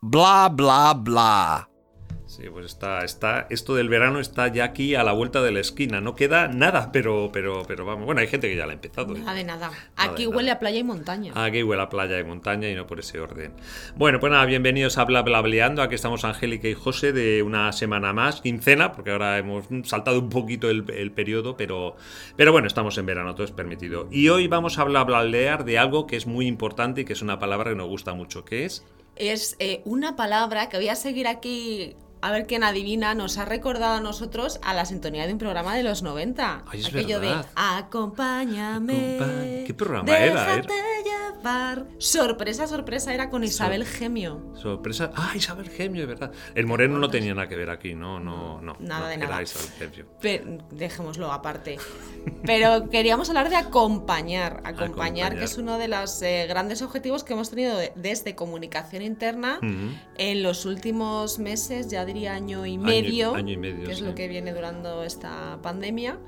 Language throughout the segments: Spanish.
bla, bla, bla. Sí, pues está, está, esto del verano está ya aquí a la vuelta de la esquina. No queda nada, pero, pero, pero vamos. Bueno, hay gente que ya la ha empezado. ¿eh? Nada de nada. Aquí huele a playa y montaña. Aquí huele a playa y montaña y no por ese orden. Bueno, pues nada, bienvenidos a Bla Bla Bleando. Aquí estamos Angélica y José de una semana más, quincena, porque ahora hemos saltado un poquito el, periodo, pero, pero bueno, estamos en verano, todo es permitido. Y hoy vamos a hablar de algo que es muy importante y que es una palabra que nos gusta mucho, que es es eh, una palabra que voy a seguir aquí a ver quién adivina, nos ha recordado a nosotros a la sintonía de un programa de los 90. Ay, es aquello verdad. de acompáñame. ¿Qué programa era? Déjate llevar. Sorpresa, sorpresa, era con Isabel Gemio. Sorpresa. Ah, Isabel Gemio, es verdad. El moreno no tenía nada que ver aquí, no, no, no. Nada de era nada. Isabel Gemio. Pero, dejémoslo aparte. Pero queríamos hablar de acompañar. Acompañar, Acompañar. que es uno de los eh, grandes objetivos que hemos tenido de- desde comunicación interna Ujú. en los últimos meses, ya año y medio, año y medio, que es sí. lo que viene durando esta pandemia.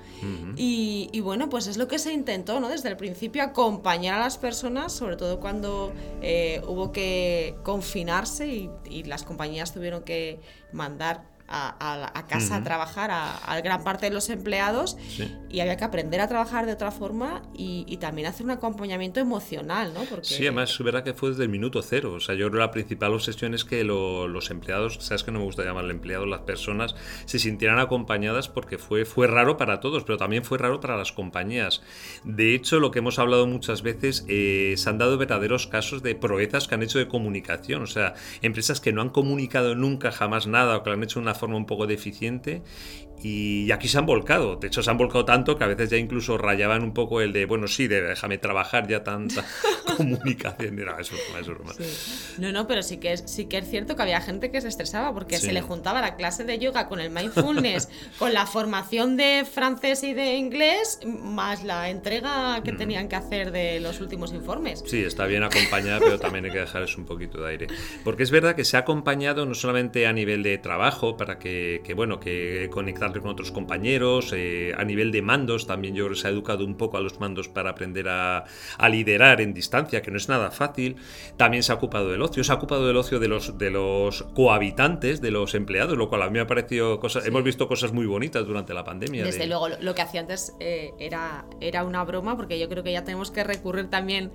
Y, y bueno, pues es lo que se intentó, ¿no? Desde el principio acompañar a las personas, sobre todo cuando eh, hubo que confinarse y, y las compañías tuvieron que mandar a, a- a casa a Ujú. trabajar a, a gran parte de los empleados Sí. y había que aprender a trabajar de otra forma y, y también hacer un acompañamiento emocional, ¿no? Porque Sí, además es verdad que fue desde el minuto cero. O sea, yo creo que la principal obsesión es que lo- los empleados, sabes que no me gusta llamarle empleados, las personas se sintieran acompañadas porque fue, fue raro para todos, pero también fue raro para las compañías. De hecho, lo que hemos hablado muchas veces, eh, se han dado verdaderos casos de proezas que han hecho de comunicación. O sea, empresas que no han comunicado nunca jamás nada o que han hecho una forma un poco deficiente y aquí se han volcado. De hecho, se han volcado tanto que a veces ya incluso rayaban un poco el de, bueno, sí, de, déjame trabajar ya tanta comunicación. No, eso es broma, eso es broma. Sí. No, no, pero sí que, es, sí que es cierto que había gente que se estresaba porque Sí. se le juntaba la clase de yoga con el mindfulness, con la formación de francés y de inglés, más la entrega Mm. que tenían que hacer de los últimos informes. Sí, está bien acompañada, pero también hay que dejarles un poquito de aire. Porque es verdad que se ha acompañado no solamente a nivel de trabajo, para que, que, bueno, que con otros compañeros, eh, a nivel de mandos, también yo creo que se ha educado un poco a los mandos para aprender a, a liderar en distancia, que no es nada fácil. También se ha ocupado del ocio, se ha ocupado del ocio de los, de los cohabitantes, de los empleados, lo cual a mí me ha parecido cosas, hemos visto cosas muy bonitas durante la pandemia. Desde de- luego, lo, lo que hacía antes eh, era, era una broma, porque yo creo que ya tenemos que recurrir también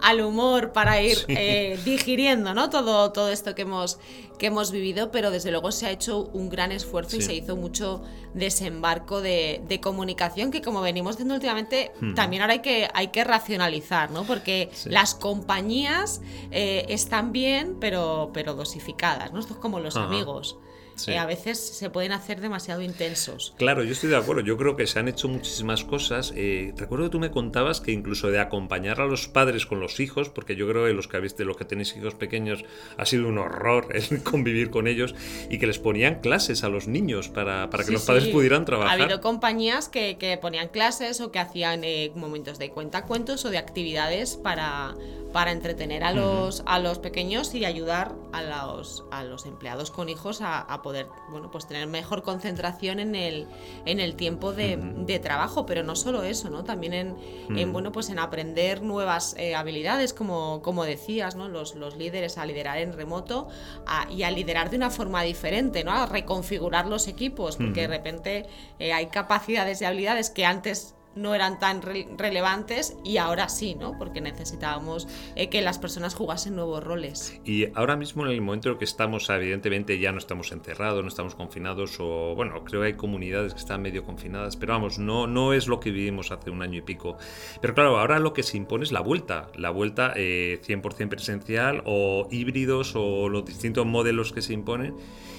al humor para ir Sí. eh, digiriendo ¿no? todo, todo esto que hemos, que hemos vivido, pero desde luego se ha hecho un gran esfuerzo y se hizo mucho desembarco de, de comunicación que como venimos diciendo últimamente, Hmm. también ahora hay que, hay que racionalizar, ¿no? porque Sí. las compañías eh, están bien, pero, pero dosificadas, ¿no? Esto es como los Ajá. amigos. Sí. Eh, a veces se pueden hacer demasiado intensos. Claro, yo estoy de acuerdo. Yo creo que se han hecho muchísimas cosas. Eh, recuerdo que tú me contabas que incluso de acompañar a los padres con los hijos, porque yo creo que los que habéis, de los que tenéis hijos pequeños ha sido un horror el convivir con ellos y que les ponían clases a los niños para, para que Sí, los padres sí. pudieran Ha trabajar. habido compañías que, que ponían clases o que hacían eh, momentos de cuentacuentos o de actividades para, para entretener a los, a los pequeños y ayudar a los, a los empleados con hijos a, a poder bueno, pues tener mejor concentración en el, en el tiempo de, de trabajo. Pero no solo eso, ¿no? También en, en, bueno, pues en aprender nuevas eh, habilidades, como, como decías, ¿no? Los, los líderes a liderar en remoto a- y a liderar de una forma diferente, ¿no? A reconfigurar los equipos, porque de repente eh, hay capacidades y habilidades que antes no eran tan re- relevantes y ahora sí, ¿no? Porque necesitábamos eh, que las personas jugasen nuevos roles. Y ahora mismo en el momento en el que estamos, evidentemente ya no estamos encerrados, no estamos confinados o bueno, creo que hay comunidades que están medio confinadas, pero vamos, no, no es lo que vivimos hace un año y pico. Pero claro, ahora lo que se impone es la vuelta, la vuelta eh, 100% presencial o híbridos o los distintos modelos que se imponen.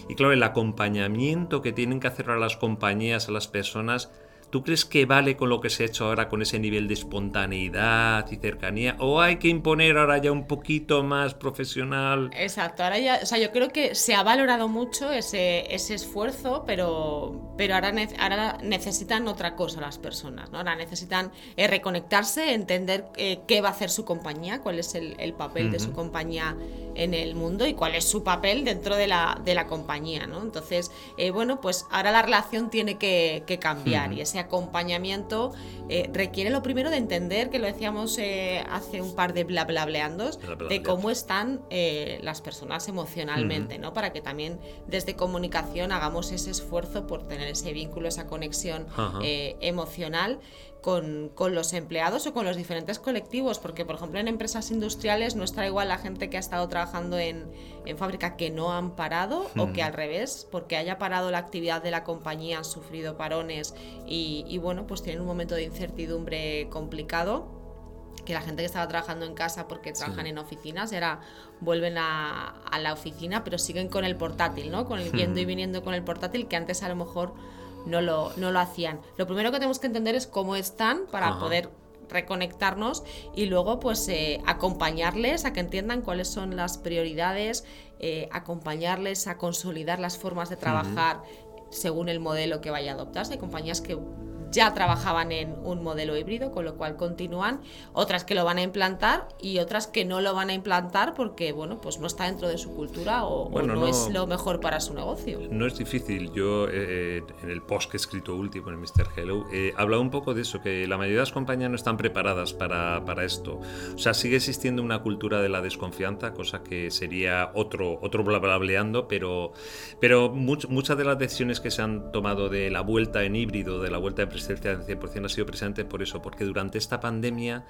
Y claro, el acompañamiento que tienen que hacer a las compañías, a las personas, ¿Tú crees que vale con lo que se ha hecho ahora con ese nivel de espontaneidad y cercanía? ¿O hay que imponer ahora ya un poquito más profesional? Exacto, ahora ya, o sea, yo creo que se ha valorado mucho ese, ese esfuerzo, pero, pero ahora, ne- ahora necesitan otra cosa las personas, ¿no? Ahora necesitan eh, reconectarse, entender eh, qué va a hacer su compañía, cuál es el, el papel de su compañía en el mundo y cuál es su papel dentro de la, de la compañía, ¿no? Entonces, eh, bueno, pues ahora la relación tiene que, cambiar y ese acompañamiento eh, requiere lo primero de entender, que lo decíamos eh, hace un par de bla bla de cómo están las personas emocionalmente, ¿no? Para que también desde comunicación hagamos ese esfuerzo por tener ese vínculo, esa conexión emocional con, los empleados o con los diferentes colectivos, porque por ejemplo en empresas industriales no está igual la gente que ha estado trabajando en, fábrica que no han parado o que hmm. al revés, porque haya parado la actividad de la compañía, han sufrido parones y, bueno, pues tienen un momento de incertidumbre complicado que la gente que estaba trabajando en casa porque trabajan en oficinas ahora vuelven a, la oficina pero siguen con el portátil, ¿no? Con el yendo y hmm. viniendo con el portátil que antes a lo mejor no lo, no lo hacían. Lo primero que tenemos que entender es cómo están para poder reconectarnos y luego pues eh, acompañarles a que entiendan cuáles son las prioridades, eh, acompañarles a consolidar las formas de trabajar según el modelo que vaya a adoptarse. Hay compañías que ya trabajaban en un modelo híbrido, con lo cual continúan, otras que lo van a implantar y otras que no lo van a implantar porque, bueno, pues no está dentro de su cultura o, no, es lo mejor para su negocio. No es difícil. Yo, eh, en el post que he escrito último en Mr. Hello, he hablado un poco de eso, que la mayoría de las compañías no están preparadas para, para esto. O sea, sigue existiendo una cultura de la desconfianza, cosa que sería otro, otro blablableando, pero, pero muchas de las decisiones que se han tomado de la vuelta en híbrido, de la vuelta en presencia 100% ha sido presente por eso, porque durante esta pandemia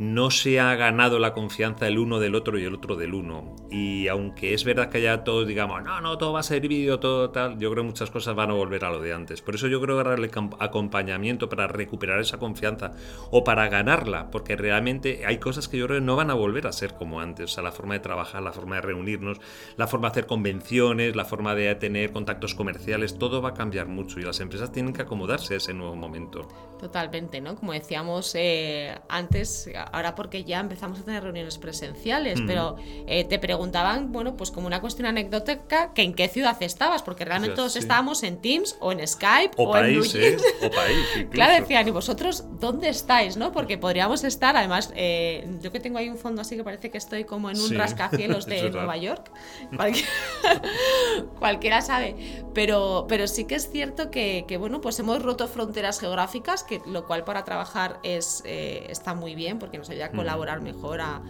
no se ha ganado la confianza el uno del otro y el otro del uno. Y aunque es verdad que ya todos digamos, no, no, todo va a ser vídeo, todo tal, yo creo que muchas cosas van a volver a lo de antes. Por eso yo creo que darle acompañamiento para recuperar esa confianza o para ganarla, porque realmente hay cosas que yo creo que no van a volver a ser como antes. O sea, la forma de trabajar, la forma de reunirnos, la forma de hacer convenciones, la forma de tener contactos comerciales, todo va a cambiar mucho y las empresas tienen que acomodarse a ese nuevo momento. Totalmente, ¿no? Como decíamos eh, antes, ahora porque ya empezamos a tener reuniones presenciales, pero eh, te preguntaban, bueno, pues como una cuestión anecdótica, que en qué ciudad estabas, porque realmente todos estábamos en Teams o en Skype o, en o país, Claro, decían, ¿y vosotros dónde estáis, no? Porque podríamos estar, además, eh, yo que tengo ahí un fondo así que parece que estoy como en un rascacielos de Nueva York, cualquiera, sabe, pero, pero sí que es cierto que, que, bueno, pues hemos roto fronteras geográficas, que lo cual para trabajar es, eh, está muy bien, porque nos ayuda a colaborar mejor, a,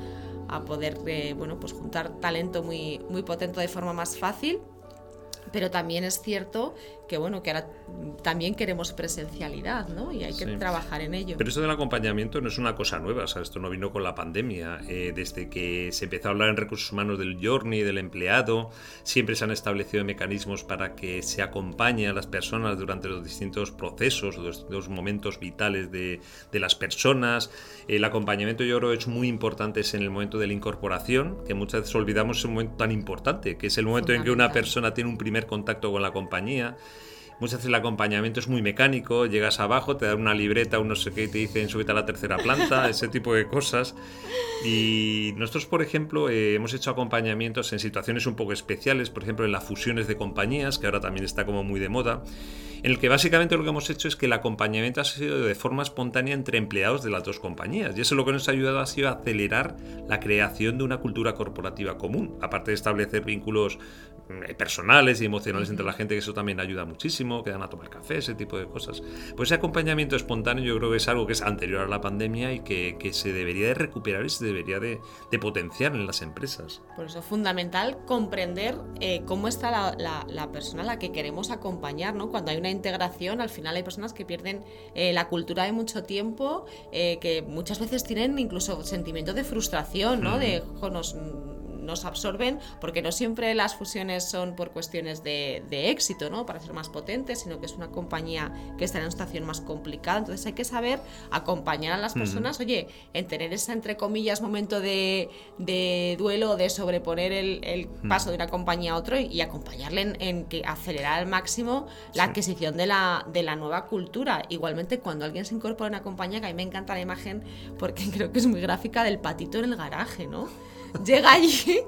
poder eh, bueno, pues juntar talento muy, muy potente de forma más fácil. Pero también es cierto que bueno, que ahora también queremos presencialidad, ¿no? Y hay que trabajar en ello. Pero eso del acompañamiento no es una cosa nueva, o sea, esto no vino con la pandemia. Eh, desde que se empezó a hablar en recursos humanos del journey, del empleado, siempre se han establecido mecanismos para que se acompañe a las personas durante los distintos procesos, los, los momentos vitales de, de, las personas. El acompañamiento yo creo es muy importante en el momento de la incorporación, que muchas veces olvidamos ese momento tan importante, que es el momento en que una persona tiene un primer contacto con la compañía. Muchas veces el acompañamiento es muy mecánico, llegas abajo, te dan una libreta, un no sé qué, y te dicen súbete a la tercera planta, ese tipo de cosas. Y nosotros, por ejemplo, eh, hemos hecho acompañamientos en situaciones un poco especiales, por ejemplo, en las fusiones de compañías, que ahora también está como muy de moda en el que básicamente lo que hemos hecho es que el acompañamiento ha sido de forma espontánea entre empleados de las dos compañías. Y eso lo que nos ha ayudado ha sido acelerar la creación de una cultura corporativa común, aparte de establecer vínculos personales y emocionales entre la gente, que eso también ayuda muchísimo, que dan a tomar café, ese tipo de cosas. Pues ese acompañamiento espontáneo yo creo que es algo que es anterior a la pandemia y que, se debería de recuperar y se debería de, potenciar en las empresas. Por eso es fundamental comprender eh, cómo está la, la, persona a la que queremos acompañar, ¿no? Cuando hay una integración, al final hay personas que pierden eh, la cultura de mucho tiempo, eh, que muchas veces tienen incluso sentimientos de frustración, ¿no? De, nos, nos absorben, porque no siempre las fusiones son por cuestiones de, éxito, ¿no? Para ser más potentes, sino que es una compañía que está en una situación más complicada. Entonces hay que saber acompañar a las personas, oye, en tener ese, entre comillas, momento de, duelo, de sobreponer el, paso de una compañía a otro y, acompañarle en, que acelerar al máximo la adquisición de la, de la nueva cultura. Igualmente, cuando alguien se incorpora a una compañía, que a mí me encanta la imagen porque creo que es muy gráfica del patito en el garaje, ¿no? Llega allí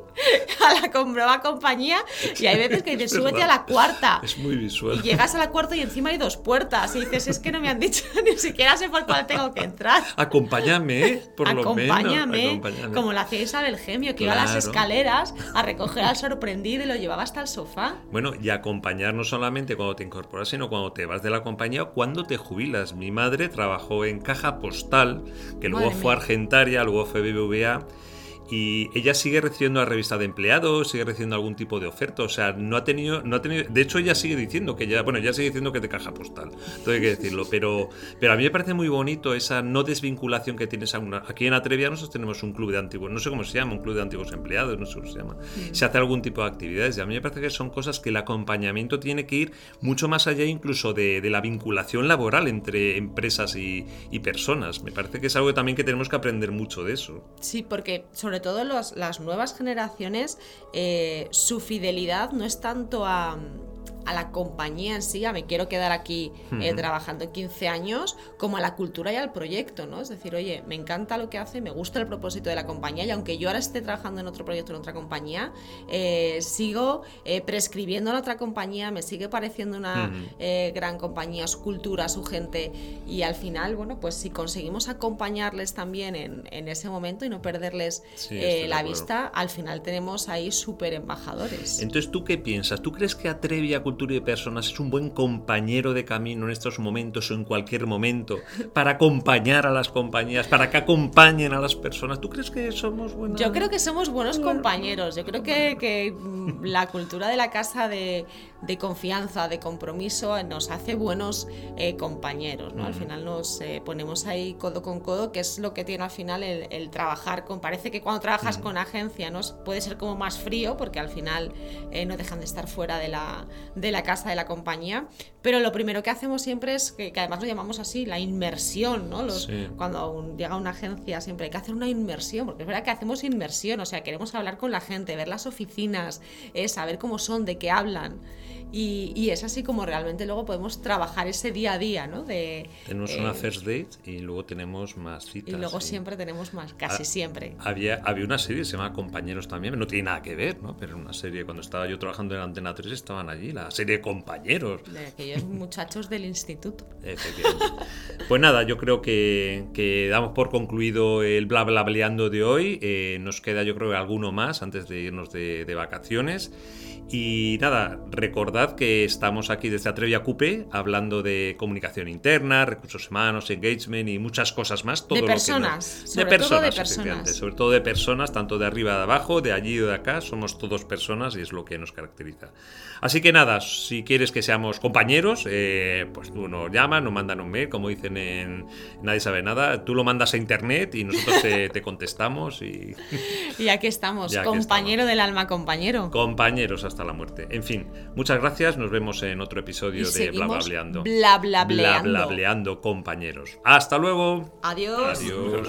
a la nueva compañía y hay veces que dices, súbete a la cuarta. Es muy visual. Y llegas a la cuarta y encima hay dos puertas. Y dices, es que no me han dicho, ni siquiera sé por cuál tengo que entrar. Acompáñame, ¿eh? por lo menos. Acompáñame, como lo hacía Isabel Gemio, que iba a las escaleras a recoger al sorprendido y lo llevaba hasta el sofá. Bueno, y acompañar no solamente cuando te incorporas, sino cuando te vas de la compañía o cuando te jubilas. Mi madre trabajó en caja postal, que luego fue Argentaria, luego fue BBVA y ella sigue recibiendo la revista de empleados, sigue recibiendo algún tipo de oferta, o sea, no ha tenido, no ha tenido, de hecho ella sigue diciendo que ya, bueno, ella sigue diciendo que es de caja postal, todo hay que decirlo, pero, pero a mí me parece muy bonito esa no desvinculación que tienes a una, aquí en Atrevia nosotros tenemos un club de antiguos, no sé cómo se llama, un club de antiguos empleados, no sé cómo se llama, se hace algún tipo de actividades y a mí me parece que son cosas que el acompañamiento tiene que ir mucho más allá incluso de, de la vinculación laboral entre empresas y, y personas, me parece que es algo también que tenemos que aprender mucho de eso. Sí, porque sobre todo las nuevas generaciones, eh, su fidelidad no es tanto a, a la compañía en sí, a me quiero quedar aquí eh, trabajando 15 años, como a la cultura y al proyecto, ¿no? Es decir, oye, me encanta lo que hace, me gusta el propósito de la compañía y aunque yo ahora esté trabajando en otro proyecto en otra compañía, eh, sigo eh, prescribiendo en otra compañía, me sigue pareciendo una gran compañía, su cultura, su gente y al final, bueno, pues si conseguimos acompañarles también en, ese momento y no perderles la vista, al final tenemos ahí súper embajadores. Entonces, ¿tú qué piensas? ¿Tú crees que Atrevia cultura de personas es un buen compañero de camino en estos momentos o en cualquier momento para acompañar a las compañías, para que acompañen a las personas. ¿Tú crees que somos buenos? Yo creo que somos buenos compañeros. Yo creo que, la cultura de la casa de, confianza, de compromiso, nos hace buenos eh, compañeros. ¿no? Al final nos eh, ponemos ahí codo con codo, que es lo que tiene al final el, trabajar con. Parece que cuando trabajas con agencia ¿no? puede ser como más frío, porque al final eh, no dejan de estar fuera de la, de la casa de la compañía, pero lo primero que hacemos siempre es, que, además lo llamamos así, la inmersión, ¿no? Los, Cuando llega una agencia siempre hay que hacer una inmersión, porque es verdad que hacemos inmersión, o sea, queremos hablar con la gente, ver las oficinas, eh, saber cómo son, de qué hablan. Y, es así como realmente luego podemos trabajar ese día a día, ¿no? De, tenemos una eh, first date y luego tenemos más citas. Y luego siempre tenemos más, casi ah, siempre. Había, había una serie, se llama Compañeros también, no tiene nada que ver, ¿no? Pero una serie, cuando estaba yo trabajando en Antena 3 estaban allí, la serie Compañeros. De aquellos muchachos del instituto. Pues nada, yo creo que, que, damos por concluido el bla bla bleando de hoy. Eh, nos queda yo creo alguno más antes de irnos de, de vacaciones. Y nada, recordad que estamos aquí desde Atrevia Coupe hablando de comunicación interna, recursos humanos, engagement y muchas cosas más. Todo de personas. de personas, de personas. Sobre todo de personas, tanto de arriba de abajo, de allí o de acá. Somos todos personas y es lo que nos caracteriza. Así que nada, si quieres que seamos compañeros, eh, pues tú nos llamas, nos mandan un mail, como dicen en Nadie sabe nada. Tú lo mandas a internet y nosotros te, contestamos. Y... y aquí estamos, compañero del alma, compañero. Compañeros hasta la muerte. En fin, muchas gracias. Nos vemos en otro episodio de Blablableando. Blablableando. Blablableando, compañeros. Hasta luego. Adiós. Adiós.